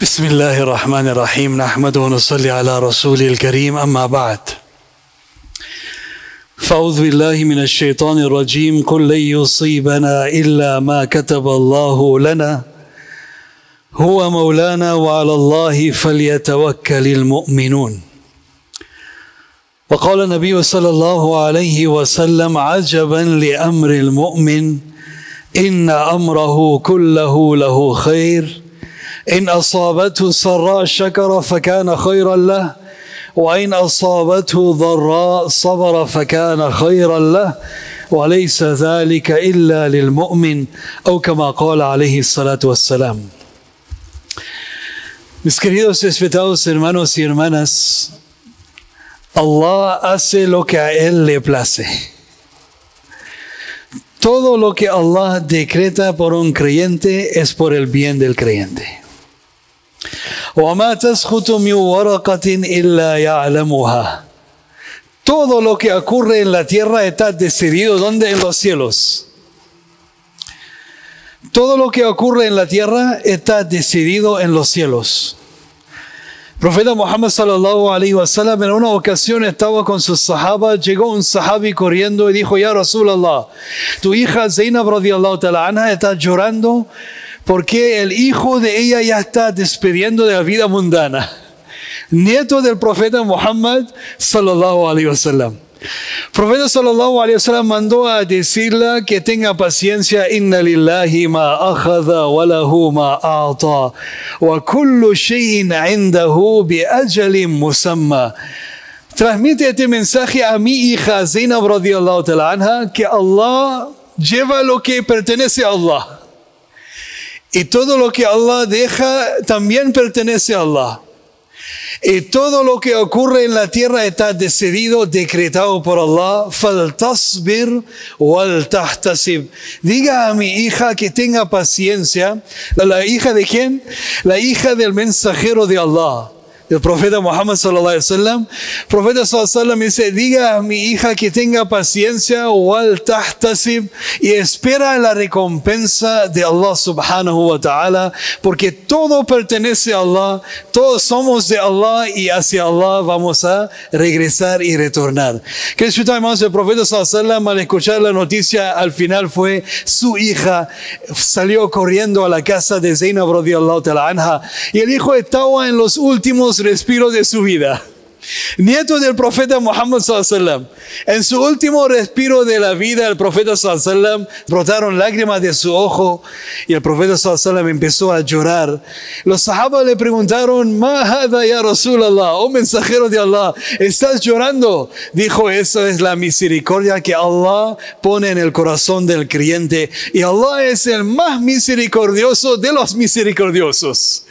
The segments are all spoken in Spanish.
بسم الله الرحمن الرحيم. نحمد ونصلي على رسول الكريم. أما بعد. فأعوذ بالله من الشيطان الرجيم. قل لن يصيبنا إلا ما كتب الله لنا. هو مولانا وعلى الله فليتوكل المؤمنون. وقال النبي صلى الله عليه وسلم عجبا لأمر المؤمن إن أمره كله له خير إن أصابته سراء شكر فكان خيرا له وإن أصابته ضراء صبر فكان خيرا له وليس ذلك إلا للمؤمن أو كما قال عليه الصلاة والسلام Mis queridos respetados hermanos y hermanas, Allah hace lo que a Él le place. Todo lo que Allah decreta por un creyente es por el bien del creyente. وما تسقط من ورقة إلا يعلمها todo lo que ocurre en la tierra está decidido ¿dónde? En los cielos. Todo lo que ocurre en la tierra está decidido en los cielos. Profeta Muhammad sallallahu alaihi wasallam en una ocasión estaba con sus sahaba, llegó un sahabi corriendo y dijo, "Ya Rasulallah, tu hija Zainab radiyallahu ta'ala anha está llorando Porque el hijo de ella ya está despidiendo de la vida mundana." Nieto del profeta Muhammad sallallahu alaihi wasallam. Profeta sallallahu alaihi wasallam mandó a decirle que tenga paciencia inna lillahi ma akhadha wa lahu ma a'ta wa kullu shay'in 'indahu bi ajalin musamma. Transmite este mensaje a mi hija Zainab radiyallahu ta'ala anha que Allah lleva lo que pertenece a Allah. Y todo lo que Allah deja también pertenece a Allah. Y todo lo que ocurre en la tierra está decidido, decretado por Allah. Faltasbir wal tahtasib. Diga a mi hija que tenga paciencia. ¿La hija de quién? La hija del mensajero de Allah el profeta Muhammad sallallahu alaihi wasallam, profeta sallallahu alaihi wasallam dice, diga a mi hija que tenga paciencia wal tahtasib y espera la recompensa de Allah subhanahu wa ta'ala, porque todo pertenece a Allah, todos somos de Allah y hacia Allah vamos a regresar y retornar. Que hermanos, el profeta sallallahu alaihi wasallam al escuchar la noticia al final fue su hija salió corriendo a la casa de Zainab radiyallahu ta'ala anha y el hijo estaba en los últimos respiro de su vida. Nieto del profeta Muhammad sallam. En su último respiro de la vida, el profeta sallam brotaron lágrimas de su ojo y el profeta sallam empezó a llorar. Los sahabas le preguntaron, "Ma hada ya Rasulallah, oh mensajero de Allah, estás llorando?" Dijo, "Eso es la misericordia que Allah pone en el corazón del creyente y Allah es el más misericordioso de los misericordiosos."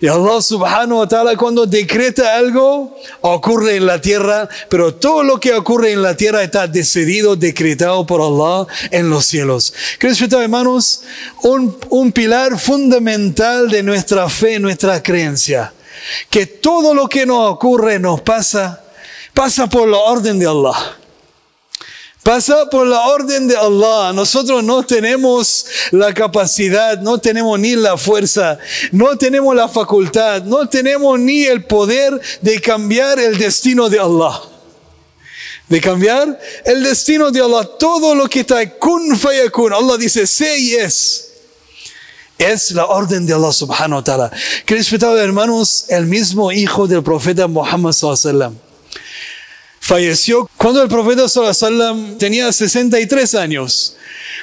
Y Allah subhanahu wa ta'ala cuando decreta algo, ocurre en la tierra, pero todo lo que ocurre en la tierra está decidido, decretado por Allah en los cielos. Queridos hermanos, un, un pilar fundamental de nuestra fe, nuestra creencia, que todo lo que nos ocurre, nos pasa, pasa por la orden de Allah. Pasa por la orden de Allah. Nosotros no tenemos la capacidad, no tenemos ni la fuerza, no tenemos la facultad, no tenemos ni el poder de cambiar el destino de Allah. De cambiar el destino de Allah. Todo lo que está kun fayakun. Allah dice, sé y es. Es la orden de Allah subhanahu wa ta'ala. Respetados hermanos, el mismo hijo del profeta Muhammad sallallahu alaihi falleció cuando el profeta sallam tenía 63 años.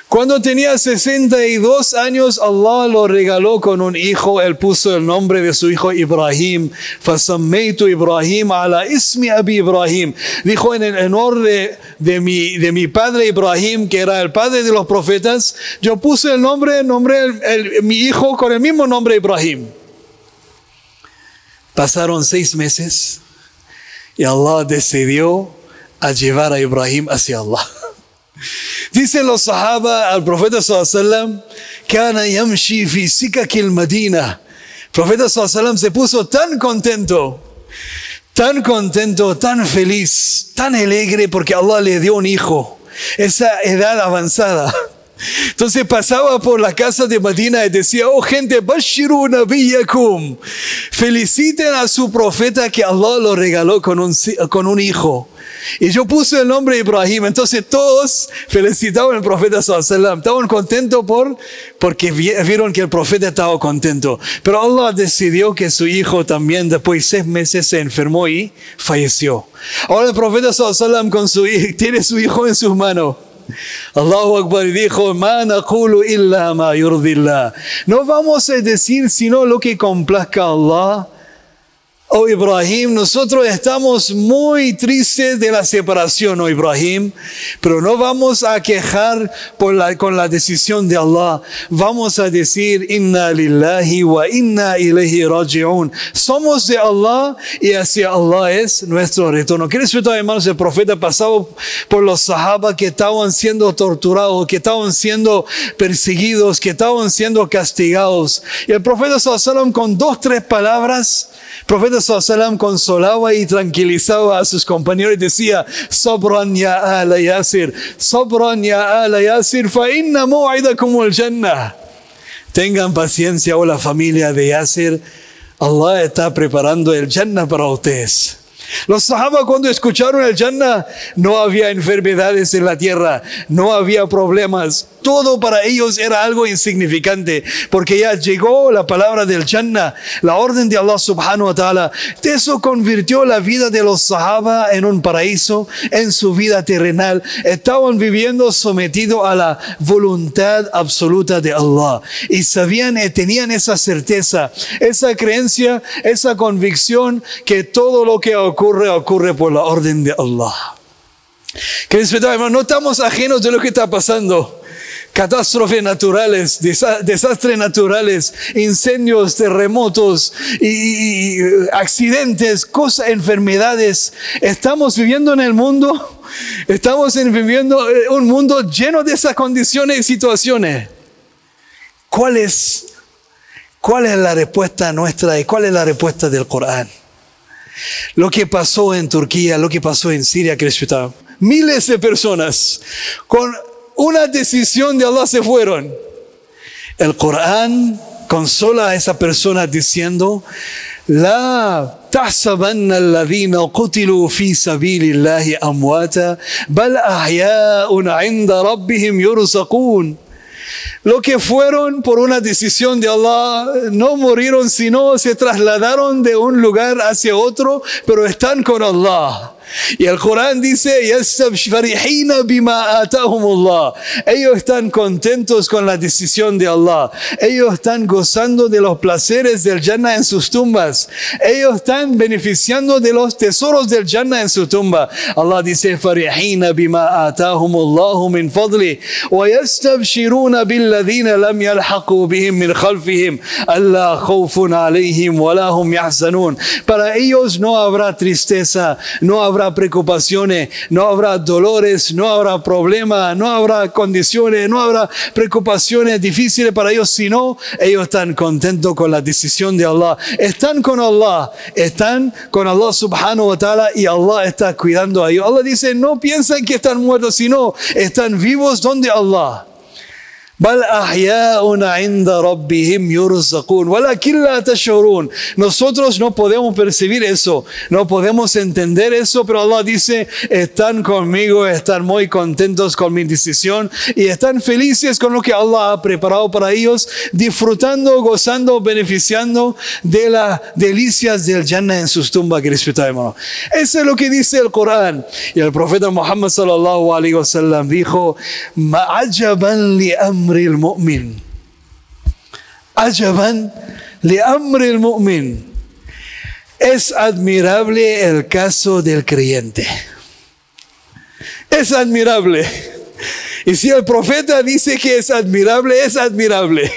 Cuando tenía 62 años, Allah lo regaló con un hijo. Él puso el nombre de su hijo Ibrahim. Fasammeitu Ibrahim ala ismi abi Ibrahim. Dijo en el honor de, de, mi, de mi padre Ibrahim, que era el padre de los profetas, yo puse el nombre, nombre el, mi hijo con el mismo nombre Ibrahim. Pasaron seis meses y Allah decidió a llevar a Ibrahim hacia Allah. Dicen los sahaba al profeta sallallahu kana yamshi fi sikakil Madina. Profeta sallallahu se puso tan contento, tan contento, tan feliz, tan alegre porque Allah le dio un hijo. Esa edad avanzada. Entonces pasaba por la casa de Medina y decía, oh gente, Bashiru Nabiyakum, feliciten a su profeta que Allah lo regaló con un, con un hijo. Y yo puse el nombre de Ibrahim. Entonces todos felicitaban al profeta sallallahu Estaban contentos por, porque vieron que el profeta estaba contento. Pero Allah decidió que su hijo también después de seis meses se enfermó y falleció. Ahora el profeta sallallahu con su, tiene su hijo en sus manos. Allahu Akbar dijo, No vamos a decir sino lo que complazca a Allah Oh Ibrahim, nosotros estamos muy tristes de la separación, oh Ibrahim, pero no vamos a quejar con la decisión de Allah. Vamos a decir, Inna lillahi wa inna ilayhi raji'un. Somos de Allah y hacia Allah es nuestro retorno. ¿Qué respeto, hermanos? El profeta pasaba por los sahaba que estaban siendo torturados, que estaban siendo perseguidos, que estaban siendo castigados. Y el profeta sallallahu con dos, tres palabras, profeta consolaba y tranquilizaba a sus compañeros y decía, Sobran ya ala Yasir, Sobran ya ala Yasir, fa inna como el Jannah. Tengan paciencia, oh la familia de Yasir, Allah está preparando el Jannah para ustedes. Los sahaba cuando escucharon el Jannah, no había enfermedades en la tierra, no había problemas, todo para ellos era algo insignificante, porque ya llegó la palabra del Jannah, la orden de Allah subhanahu wa ta'ala. Eso convirtió la vida de los sahaba en un paraíso, en su vida terrenal. Estaban viviendo sometidos a la voluntad absoluta de Allah. Y sabían y tenían esa certeza, esa creencia, esa convicción que todo lo que ocurre, ocurre por la orden de Allah. Que no estamos ajenos de lo que está pasando catástrofes naturales, desastres naturales, incendios, terremotos y, accidentes, cosas, enfermedades. Estamos viviendo en el mundo, estamos viviendo eh, un mundo lleno de esas condiciones y situaciones. ¿Cuál es, cuál es la respuesta nuestra y cuál es la respuesta del Corán? Lo que pasó en Turquía, lo que pasó en Siria, que miles de personas con una decisión de Allah se fueron. El Corán consola a esa persona diciendo, La تحسبن الذين قتلوا في سبيل الله أمواتا بل أحياء عند ربهم يرزقون Lo que fueron por una decisión de Allah no murieron, sino se trasladaron de un lugar hacia otro, pero están con Allah. Y el Corán dice, ellos están contentos con la decisión de Allah. Ellos están gozando de los placeres del Jannah en sus tumbas. Ellos están beneficiando de los tesoros del Jannah en su tumba. Allah dice, فرحين بما آتاهم الله من فضله ويستبشرون بالذين لم يلحقوا بهم من خلفهم ألا خوف عليهم ولا هم يحزنون. Para ellos no habrá tristeza, no habrá habrá preocupaciones, no habrá dolores, no habrá problemas, no habrá condiciones, no habrá preocupaciones difíciles para ellos, sino ellos están contentos con la decisión de Allah. Están con Allah, están con Allah subhanahu wa ta'ala y Allah está cuidando a ellos. Allah dice, no piensen que están muertos, sino están vivos donde Allah. Nosotros no podemos percibir eso, no podemos entender eso, pero Allah dice, están conmigo, están muy contentos con mi decisión y están felices con lo que Allah ha preparado para ellos, disfrutando, gozando, beneficiando de las delicias del Jannah en sus tumbas, que hermano. Eso es lo que dice el Corán. Y el profeta Muhammad sallallahu alaihi wasallam dijo, li أمر المؤمن عجبا لأمر المؤمن es admirable el caso del creyente. Es admirable. Y si el profeta dice que es admirable, es admirable.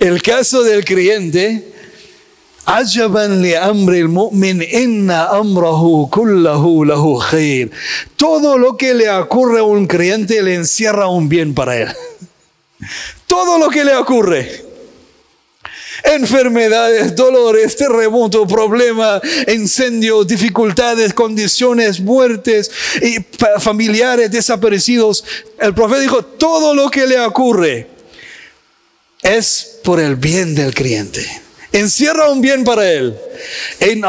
El caso del creyente, عجبا لأمر المؤمن إن أمره كله له خير. Todo lo que le ocurre a un creyente le encierra un bien para él. Todo lo que le ocurre. enfermedades, dolores, terremoto, problemas, incendios, dificultades, condiciones, muertes y familiares desaparecidos. El profeta dijo, todo lo que le ocurre es por el bien del creyente. Encierra un bien para él. En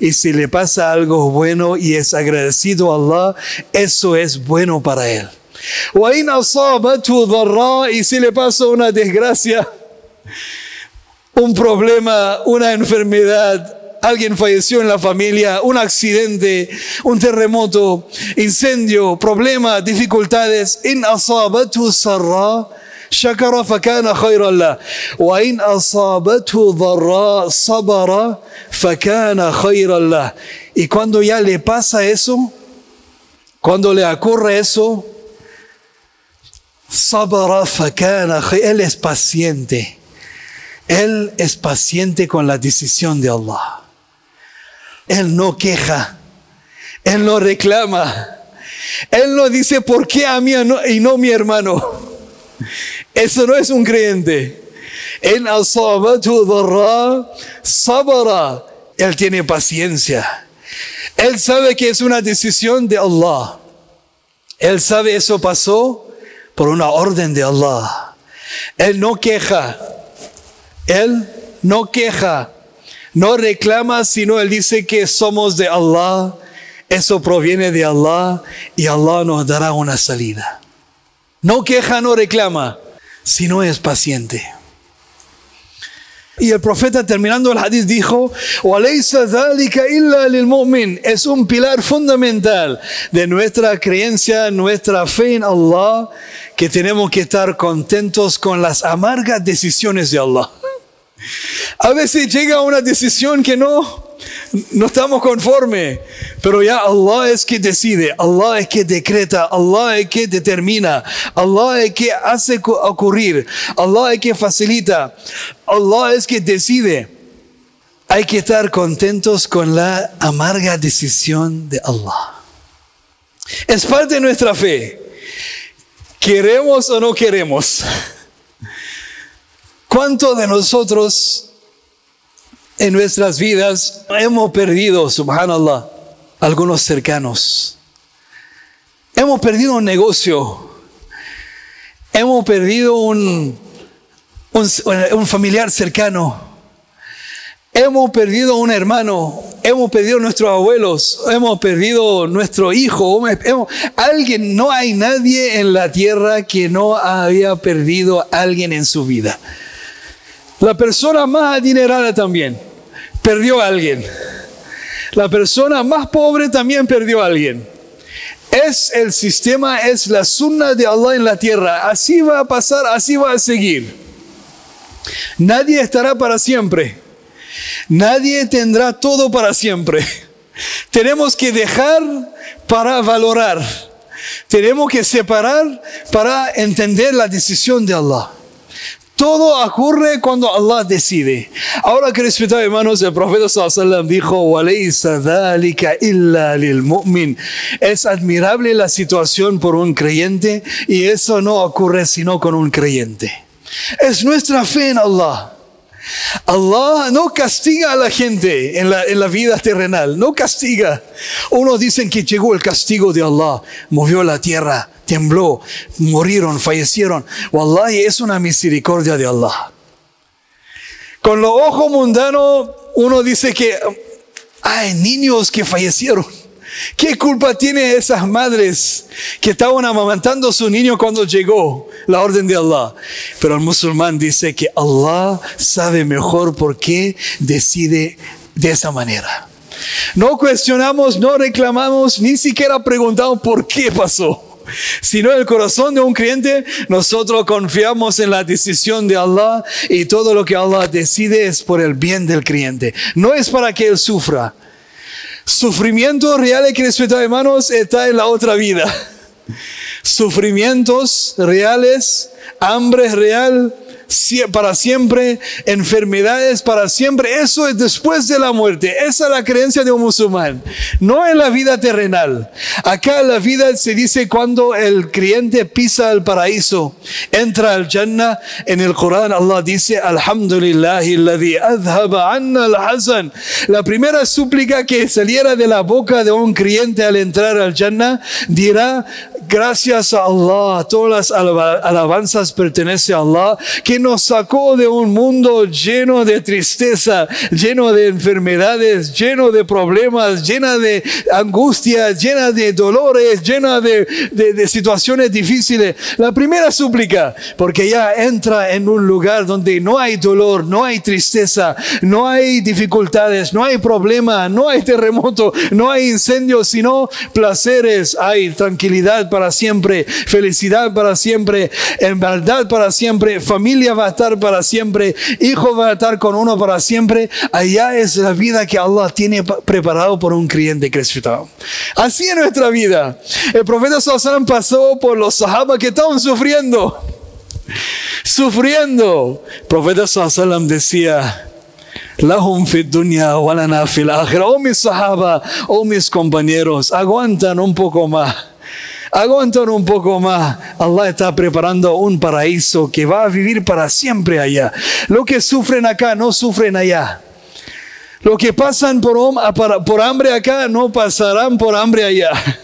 Y si le pasa algo bueno y es agradecido a Allah, eso es bueno para él. Y si le pasa una desgracia, un problema, una enfermedad, alguien falleció en la familia, un accidente, un terremoto, incendio, problema, dificultades. In asabatu sarra, shakara fakana. Wa in asabatu sabara fakana. Y cuando ya le pasa eso, cuando le ocurre eso, sabara fakana Él es paciente. Él es paciente con la decisión de Allah. Él no queja, Él no reclama, Él no dice, ¿por qué a mí y no a mi hermano? Eso no es un creyente. En sabara, Él tiene paciencia. Él sabe que es una decisión de Allah. Él sabe eso pasó por una orden de Allah. Él no queja. Él no queja. No reclama, sino él dice que somos de Allah. Eso proviene de Allah y Allah nos dará una salida. No queja, no reclama, sino es paciente. Y el profeta terminando el hadith dijo, es un pilar fundamental de nuestra creencia, nuestra fe en Allah, que tenemos que estar contentos con las amargas decisiones de Allah. A veces llega una decisión que no, no estamos conforme, pero ya Allah es que decide, Allah es que decreta, Allah es que determina, Allah es que hace ocurrir, Allah es que facilita, Allah es que decide. Hay que estar contentos con la amarga decisión de Allah. Es parte de nuestra fe. ¿Queremos o no queremos? ¿Cuántos de nosotros en nuestras vidas hemos perdido, subhanallah, algunos cercanos? Hemos perdido un negocio. Hemos perdido un, un, familiar cercano. Hemos perdido un hermano, hemos perdido nuestros abuelos, hemos perdido nuestro hijo, alguien, no hay nadie en la tierra que no haya perdido a alguien en su vida. La persona más adinerada también perdió a alguien. La persona más pobre también perdió a alguien. Es el sistema, es la sunna de Allah en la tierra. Así va a pasar, así va a seguir. Nadie estará para siempre. Nadie tendrá todo para siempre. Tenemos que dejar para valorar. Tenemos que separar para entender la decisión de Allah. Todo ocurre cuando Allah decide. Ahora que respetado hermanos, el profeta sallallahu dijo, illa lil mu'min. Es admirable la situación por un creyente y eso no ocurre sino con un creyente. Es nuestra fe en Allah. Allah no castiga a la gente en la, en la, vida terrenal, no castiga. Unos dicen que llegó el castigo de Allah, movió la tierra, tembló, murieron, fallecieron. Wallahi es una misericordia de Allah. Con los ojos mundanos uno dice que hay niños que fallecieron. ¿Qué culpa tienen esas madres que estaban amamantando a su niño cuando llegó la orden de Allah? Pero el musulmán dice que Allah sabe mejor por qué decide de esa manera. No cuestionamos, no reclamamos, ni siquiera preguntamos por qué pasó sino el corazón de un creyente, nosotros confiamos en la decisión de Allah y todo lo que Allah decide es por el bien del creyente. No es para que él sufra. Sufrimiento real que hermanos, está en la otra vida. Sufrimientos reales, hambre real, para siempre, enfermedades para siempre. Eso es después de la muerte. Esa es la creencia de un musulmán. No en la vida terrenal. Acá la vida se dice cuando el creyente pisa el paraíso, entra al Jannah. En el Corán Allah dice, Alhamdulillah, anna al La primera súplica que saliera de la boca de un creyente al entrar al Jannah dirá, gracias a Allah, todas las alabanzas pertenecen a Allah, que nos sacó de un mundo lleno de tristeza, lleno de enfermedades, lleno de problemas, llena de angustias, llena de dolores, llena de, de situaciones difíciles. La primera súplica, porque ya entra en un lugar donde no hay dolor, no hay tristeza, no hay dificultades, no hay problema, no hay terremoto, no hay incendios, sino placeres, hay tranquilidad para siempre, felicidad para siempre, en verdad para siempre, familia va a estar para siempre, hijo va a estar con uno para siempre. Allá es la vida que Allah tiene preparado por un creyente cristiano. Así es nuestra vida. El profeta Sallallahu pasó por los sahabas que estaban sufriendo. Sufriendo. El profeta Sallallahu decía, Lahum fi dunya fil Oh mis sahaba, oh mis compañeros, aguantan un poco más aguantan un poco más. Allah está preparando un paraíso que va a vivir para siempre allá. Lo que sufren acá no sufren allá. Lo que pasan por, por hambre acá no pasarán por hambre allá.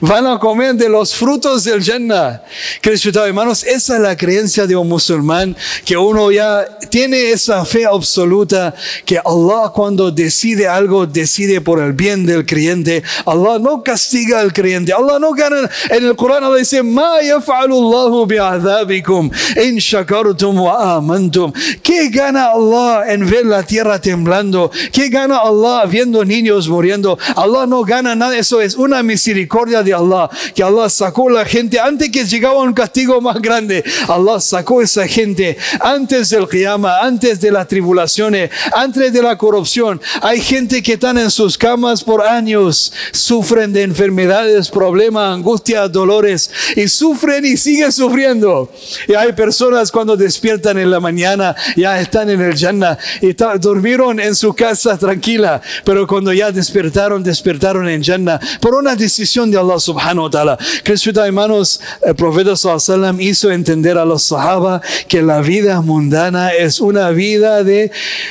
Van a comer de los frutos del Jannah. hermanos, esa es la creencia de un musulmán, que uno ya tiene esa fe absoluta que Allah cuando decide algo, decide por el bien del creyente. Allah no castiga al creyente. Allah no gana. En el Corán Allah dice, Ma yaf'alullahu bi'adhabikum in shakartum wa amantum. ¿Qué gana Allah en ver la tierra temblando? ¿Qué gana Allah viendo niños muriendo? Allah no gana nada. Eso es una misericordia de Allah, que Allah sacó la gente antes que llegaba un castigo más grande. Allah sacó esa gente antes del Qiyamah, antes de las tribulaciones, antes de la corrupción. Hay gente que están en sus camas por años, sufren de enfermedades, problemas, angustias, dolores y sufren y siguen sufriendo. Y hay personas cuando despiertan en la mañana ya están en el Jannah y durmieron en su casa tranquila, pero cuando ya despertaron, despertaron en Jannah por una decisión de Allah subhanahu wa ta'ala. Cristo, hermanos, el profeta sallallahu hizo entender a los sahaba que la vida mundana es una vida de,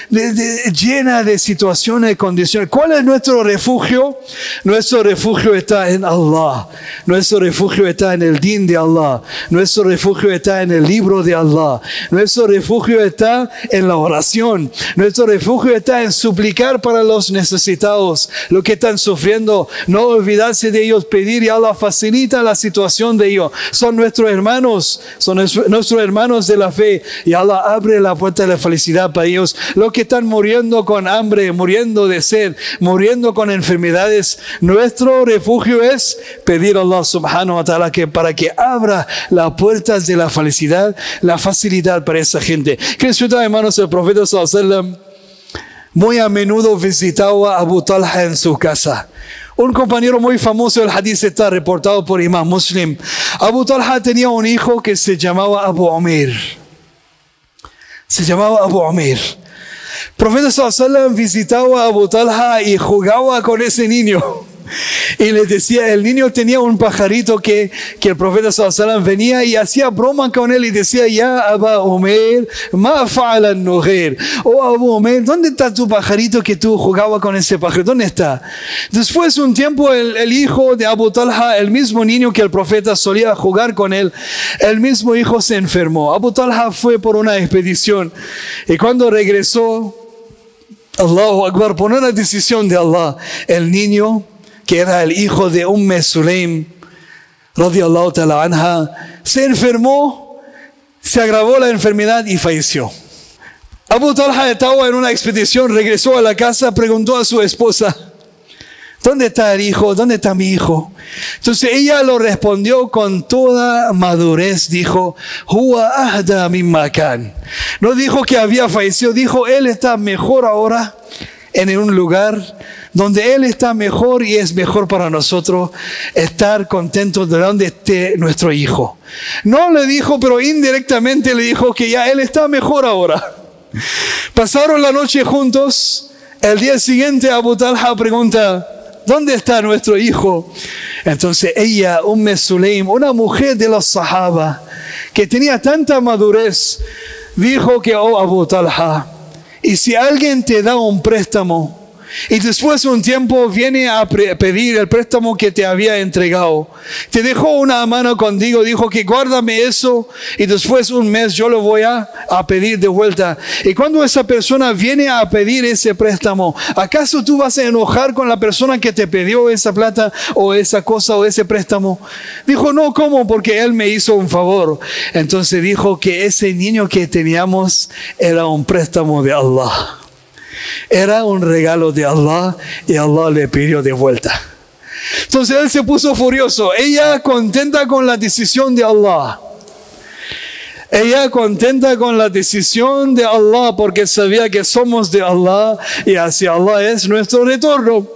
llena de situaciones y condiciones. ¿Cuál es nuestro refugio? Nuestro refugio está en Allah. Nuestro refugio está en el din de Allah. Nuestro refugio está en el libro de Allah. Nuestro refugio está en la oración. Nuestro refugio está en suplicar para los necesitados, los que están sufriendo, no olvidarse de ellos pedir y Allah facilita la situación de ellos. Son nuestros hermanos, son nuestros hermanos de la fe y Allah abre la puerta de la felicidad para ellos. Los que están muriendo con hambre, muriendo de sed, muriendo con enfermedades, nuestro refugio es pedir a Allah subhanahu wa ta'ala que para que abra las puertas de la felicidad, la facilidad para esa gente. Que hermanos, el profeta sallallahu muy a menudo visitaba a Abu Talha en su casa. Un compañero muy famoso del hadith está reportado por Imam Muslim. Abu Talha tenía un hijo que se llamaba Abu Amir. Se llamaba Abu Amir. Profeta Sallallahu visitaba a Abu Talha y jugaba con ese niño. Y le decía, el niño tenía un pajarito que, que el profeta sallallahu venía y hacía broma con él y decía, ya Abu Omer, ma fa'ala nujer. Oh Abu Omer, ¿dónde está tu pajarito que tú jugabas con ese pajarito? ¿Dónde está? Después de un tiempo el, el, hijo de Abu Talha, el mismo niño que el profeta solía jugar con él, el mismo hijo se enfermó. Abu Talha fue por una expedición y cuando regresó, Allahu Akbar, por una decisión de Allah, el niño que era el hijo de Umm Sulaim, radiallahu ta'ala anha, se enfermó, se agravó la enfermedad y falleció. Abu Talha estaba en una expedición, regresó a la casa, preguntó a su esposa, ¿dónde está el hijo? ¿Dónde está mi hijo? Entonces ella lo respondió con toda madurez, dijo, Huwa ahda min makan. No dijo que había fallecido, dijo, él está mejor ahora en un lugar donde Él está mejor y es mejor para nosotros estar contentos de donde esté nuestro hijo. No le dijo, pero indirectamente le dijo que ya Él está mejor ahora. Pasaron la noche juntos. El día siguiente Abu Talha pregunta, ¿dónde está nuestro hijo? Entonces ella, Umm Sulaim, una mujer de los Sahaba, que tenía tanta madurez, dijo que, oh Abu Talha, y si alguien te da un préstamo, y después de un tiempo viene a pedir el préstamo que te había entregado. Te dejó una mano contigo, dijo que guárdame eso y después un mes yo lo voy a, a, pedir de vuelta. Y cuando esa persona viene a pedir ese préstamo, ¿acaso tú vas a enojar con la persona que te pidió esa plata o esa cosa o ese préstamo? Dijo, no, ¿cómo? Porque él me hizo un favor. Entonces dijo que ese niño que teníamos era un préstamo de Allah. Era un regalo de Allah y Allah le pidió de vuelta. Entonces él se puso furioso. Ella contenta con la decisión de Allah. Ella contenta con la decisión de Allah porque sabía que somos de Allah y hacia Allah es nuestro retorno.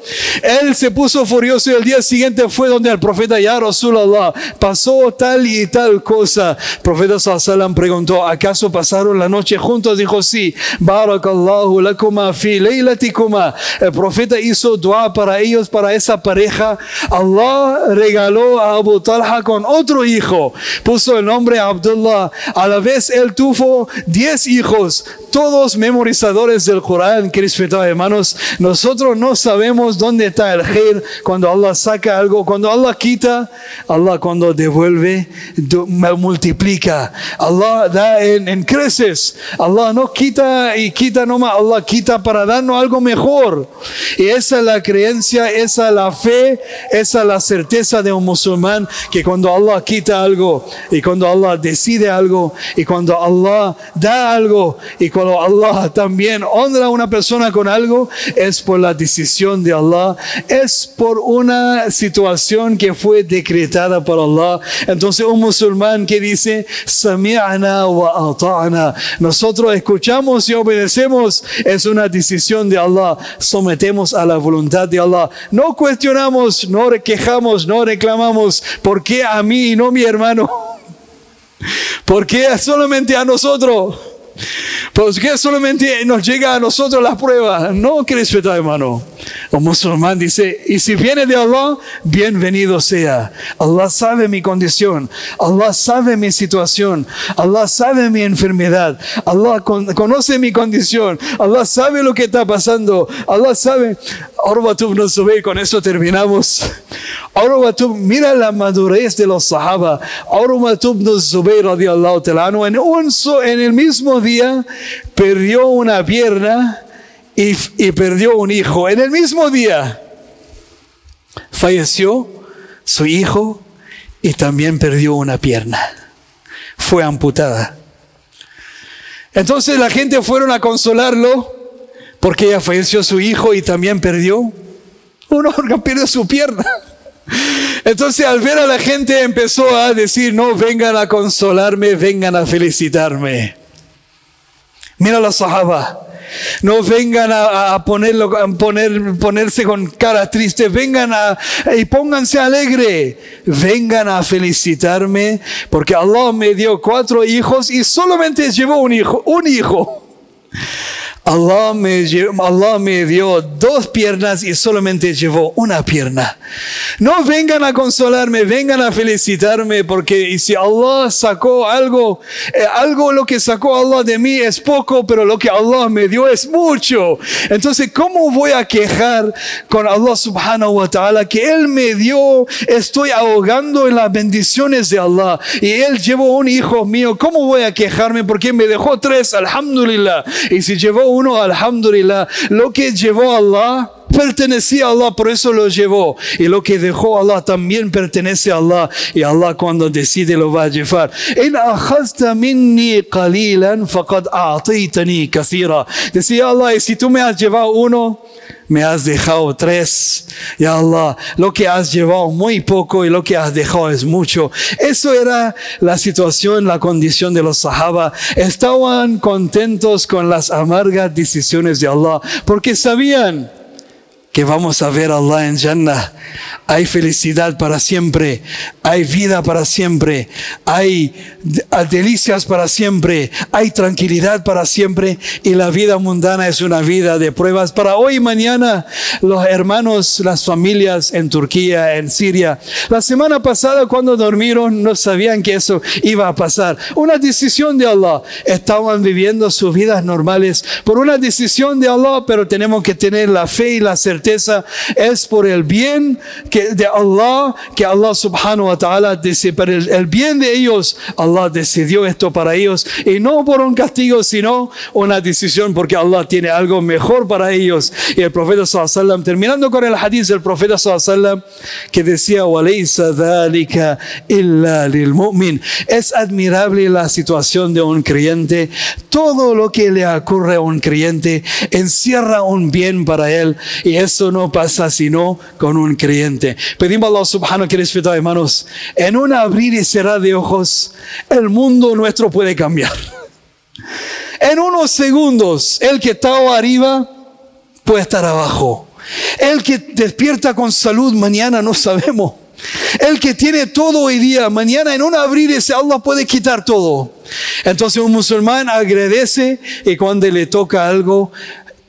Él se puso furioso y el día siguiente fue donde el profeta Ya Allah pasó tal y tal cosa. El profeta Sallam preguntó, ¿acaso pasaron la noche juntos? Dijo, sí. Barakallahu lakuma fi laylatikuma. El profeta hizo dua para ellos, para esa pareja. Allah regaló a Abu Talha con otro hijo. Puso el nombre Abdullah a la vez él tuvo diez hijos, todos memorizadores del Corán, que hermanos. Nosotros no sabemos dónde está el gir cuando Allah saca algo, cuando Allah quita, Allah cuando devuelve, multiplica. Allah da en, creces. Allah no quita y quita nomás, Allah quita para darnos algo mejor. Y esa es la creencia, esa es la fe, esa es la certeza de un musulmán que cuando Allah quita algo y cuando Allah decide algo, y cuando Allah da algo y cuando Allah también honra a una persona con algo, es por la decisión de Allah, es por una situación que fue decretada por Allah. Entonces un musulmán que dice, Sami'ana wa ata'ana, nosotros escuchamos y obedecemos, es una decisión de Allah, sometemos a la voluntad de Allah. No cuestionamos, no quejamos, no reclamamos, ¿por qué a mí y no mi hermano? ¿Por qué solamente a nosotros? ¿Por qué solamente nos llega a nosotros la prueba? No, que respetar, hermano. Un musulmán dice, y si viene de Allah, bienvenido sea. Allah sabe mi condición. Allah sabe mi situación. Allah sabe mi enfermedad. Allah conoce mi condición. Allah sabe lo que está pasando. Allah sabe. Tú no sube, con eso terminamos. Ahora tú mira la madurez de los sahaba. Ahora tú sube, radiallahu ta'ala, en, un, en el mismo día perdió una pierna y, perdió un hijo. En el mismo día falleció su hijo y también perdió una pierna. Fue amputada. Entonces la gente fueron a consolarlo porque ya falleció su hijo y también perdió un órgano, perdió su pierna. Entonces al ver a la gente empezó a decir, no, vengan a consolarme, vengan a felicitarme. Mira la sahaba. No vengan a, ponerlo, a poner, ponerse con cara triste, vengan a, y pónganse alegre, vengan a felicitarme, porque Allah me dio cuatro hijos y solamente llevó un hijo, un hijo. Allah me, Allah me dio dos piernas y solamente llevó una pierna. No vengan a consolarme, vengan a felicitarme, porque si Allah sacó algo, eh, algo lo que sacó Allah de mí es poco, pero lo que Allah me dio es mucho. Entonces, ¿cómo voy a quejar con Allah subhanahu wa ta'ala que Él me dio, estoy ahogando en las bendiciones de Allah y Él llevó un hijo mío? ¿Cómo voy a quejarme porque me dejó tres? Alhamdulillah. Y si llevó uno, alhamdulillah, lo que llevó Allah pertenecía a Allah, por eso lo llevó. Y lo que dejó Allah también pertenece a Allah. Y Allah cuando decide lo va a llevar. Decía Allah, y si tú me has llevado uno, me has dejado tres. Ya Allah, lo que has llevado muy poco y lo que has dejado es mucho. Eso era la situación, la condición de los sahaba. Estaban contentos con las amargas decisiones de Allah porque sabían que vamos a ver a Allah en Jannah. Hay felicidad para siempre, hay vida para siempre, hay delicias para siempre, hay tranquilidad para siempre y la vida mundana es una vida de pruebas para hoy y mañana. Los hermanos, las familias en Turquía, en Siria, la semana pasada cuando dormieron no sabían que eso iba a pasar. Una decisión de Allah. Estaban viviendo sus vidas normales por una decisión de Allah, pero tenemos que tener la fe y la certeza es por el bien que de Allah, que Allah subhanahu wa ta'ala dice, para el, bien de ellos, Allah decidió esto para ellos y no por un castigo, sino una decisión porque Allah tiene algo mejor para ellos. Y el profeta sallallahu terminando con el hadith del profeta sallallahu que decía. Es admirable la situación de un creyente. Todo lo que le ocurre a un creyente encierra un bien para él y eso no pasa sino con un creyente. Pedimos a Allah subhanahu que respeto, hermanos, en un abrir y cerrar de ojos, el mundo nuestro puede cambiar. En unos segundos, el que estaba arriba puede estar abajo. El que despierta con salud mañana no sabemos. El que tiene todo hoy día, mañana en un abrir ese Allah puede quitar todo. Entonces un musulmán agradece y cuando le toca algo,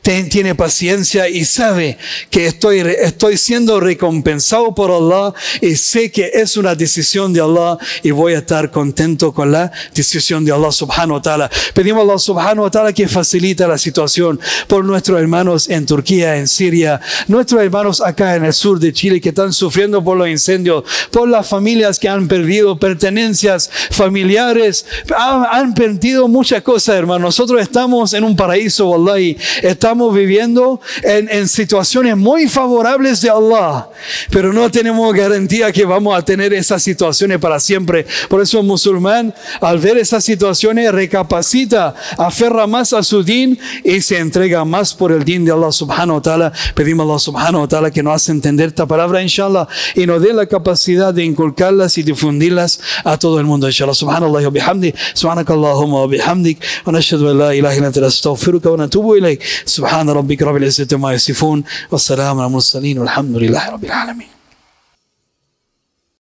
tiene paciencia y sabe que estoy, estoy siendo recompensado por Allah y sé que es una decisión de Allah y voy a estar contento con la decisión de Allah subhanahu wa ta'ala. Pedimos a Allah subhanahu wa ta'ala que facilite la situación por nuestros hermanos en Turquía, en Siria, nuestros hermanos acá en el sur de Chile que están sufriendo por los incendios, por las familias que han perdido pertenencias familiares, han, perdido muchas cosas, hermanos. Nosotros estamos en un paraíso, wallahi. Estamos estamos viviendo en, en, situaciones muy favorables de Allah, pero no tenemos garantía que vamos a tener esas situaciones para siempre. Por eso el musulmán, al ver esas situaciones, recapacita, aferra más a su din y se entrega más por el din de Allah subhanahu wa ta'ala. Pedimos a Allah subhanahu wa ta'ala que nos hace entender esta palabra, inshallah, y nos dé la capacidad de inculcarlas y difundirlas a todo el mundo, inshallah. Subhanallah wa bihamdi, subhanakallahumma wa bihamdik, wa nashhadu an la ilaha illa anta astaghfiruka wa natubu ilayk. سبحان ربك رب العزة ما يصفون والسلام على المرسلين والحمد لله رب العالمين